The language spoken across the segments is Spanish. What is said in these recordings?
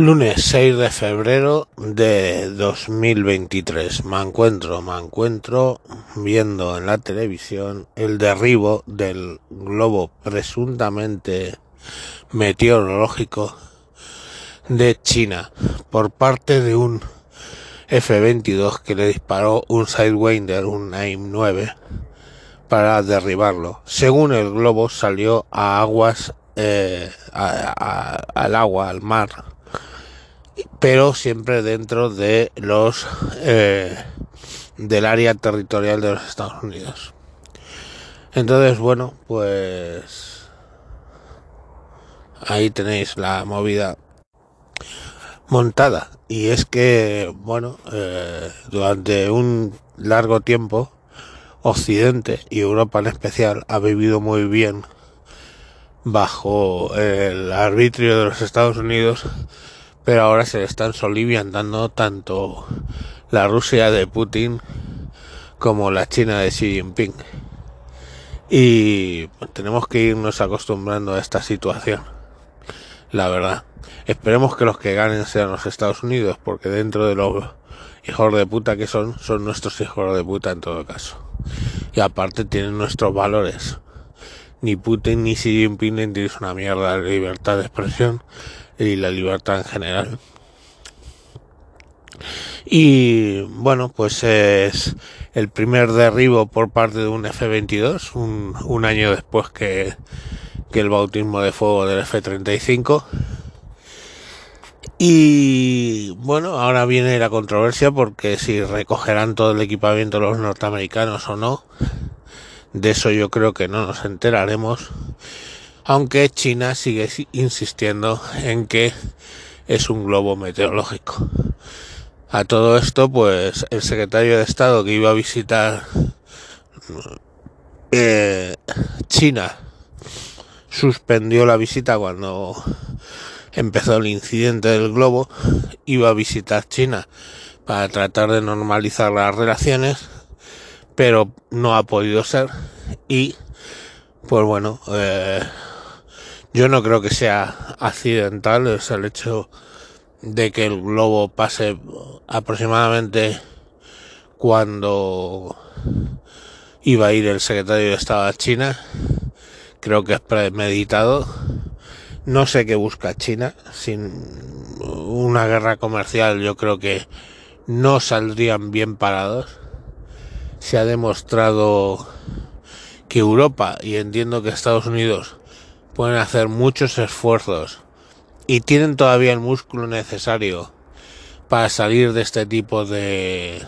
Lunes 6 de febrero de 2023. Me encuentro, me encuentro viendo en la televisión el derribo del globo presuntamente meteorológico de China por parte de un F-22 que le disparó un Sidewinder, un AIM 9, para derribarlo. Según el globo salió a aguas, eh, al agua, al mar pero siempre dentro de los eh, del área territorial de los Estados Unidos. Entonces, bueno, pues ahí tenéis la movida montada. Y es que, bueno, eh, durante un largo tiempo, Occidente y Europa en especial ha vivido muy bien bajo el arbitrio de los Estados Unidos pero ahora se están soliviantando tanto la Rusia de Putin como la China de Xi Jinping. Y tenemos que irnos acostumbrando a esta situación. La verdad. Esperemos que los que ganen sean los Estados Unidos, porque dentro de los hijos de puta que son, son nuestros hijos de puta en todo caso. Y aparte tienen nuestros valores. Ni Putin ni Xi Jinping entienden una mierda de libertad de expresión y la libertad en general. Y bueno, pues es el primer derribo por parte de un F-22, un, un, año después que, que el bautismo de fuego del F-35. Y bueno, ahora viene la controversia porque si recogerán todo el equipamiento los norteamericanos o no. De eso yo creo que no nos enteraremos aunque China sigue insistiendo en que es un globo meteorológico. A todo esto, pues el secretario de Estado que iba a visitar eh, China suspendió la visita cuando empezó el incidente del globo, iba a visitar China para tratar de normalizar las relaciones, pero no ha podido ser y pues bueno, eh, yo no creo que sea accidental, es el hecho de que el globo pase aproximadamente cuando iba a ir el secretario de Estado a China. Creo que es premeditado. No sé qué busca China. Sin una guerra comercial yo creo que no saldrían bien parados. Se ha demostrado que Europa y entiendo que Estados Unidos pueden hacer muchos esfuerzos y tienen todavía el músculo necesario para salir de este tipo de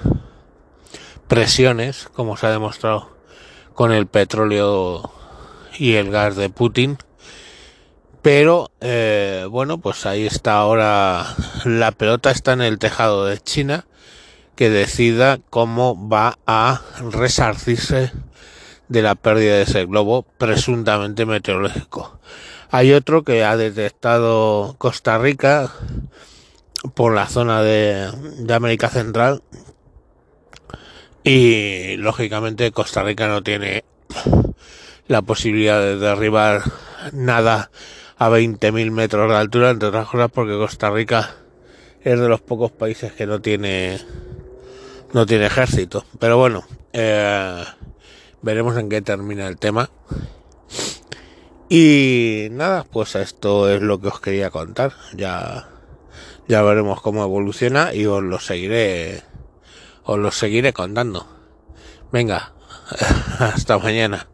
presiones, como se ha demostrado con el petróleo y el gas de Putin. Pero eh, bueno, pues ahí está ahora la pelota está en el tejado de China que decida cómo va a resarcirse de la pérdida de ese globo presuntamente meteorológico. Hay otro que ha detectado Costa Rica por la zona de, de América Central y lógicamente Costa Rica no tiene la posibilidad de derribar nada a 20.000 metros de altura, entre otras cosas porque Costa Rica es de los pocos países que no tiene no tiene ejército. Pero bueno, eh, Veremos en qué termina el tema. Y nada, pues esto es lo que os quería contar. Ya, ya veremos cómo evoluciona y os lo seguiré, os lo seguiré contando. Venga, hasta mañana.